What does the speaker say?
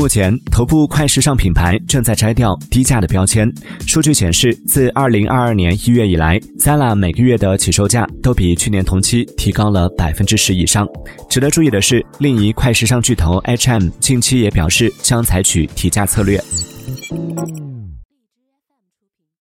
目前，头部快时尚品牌正在摘掉低价的标签。数据显示，自二零二二年一月以来，Zara 每个月的起售价都比去年同期提高了百分之十以上。值得注意的是，另一快时尚巨头 H&M 近期也表示将采取提价策略。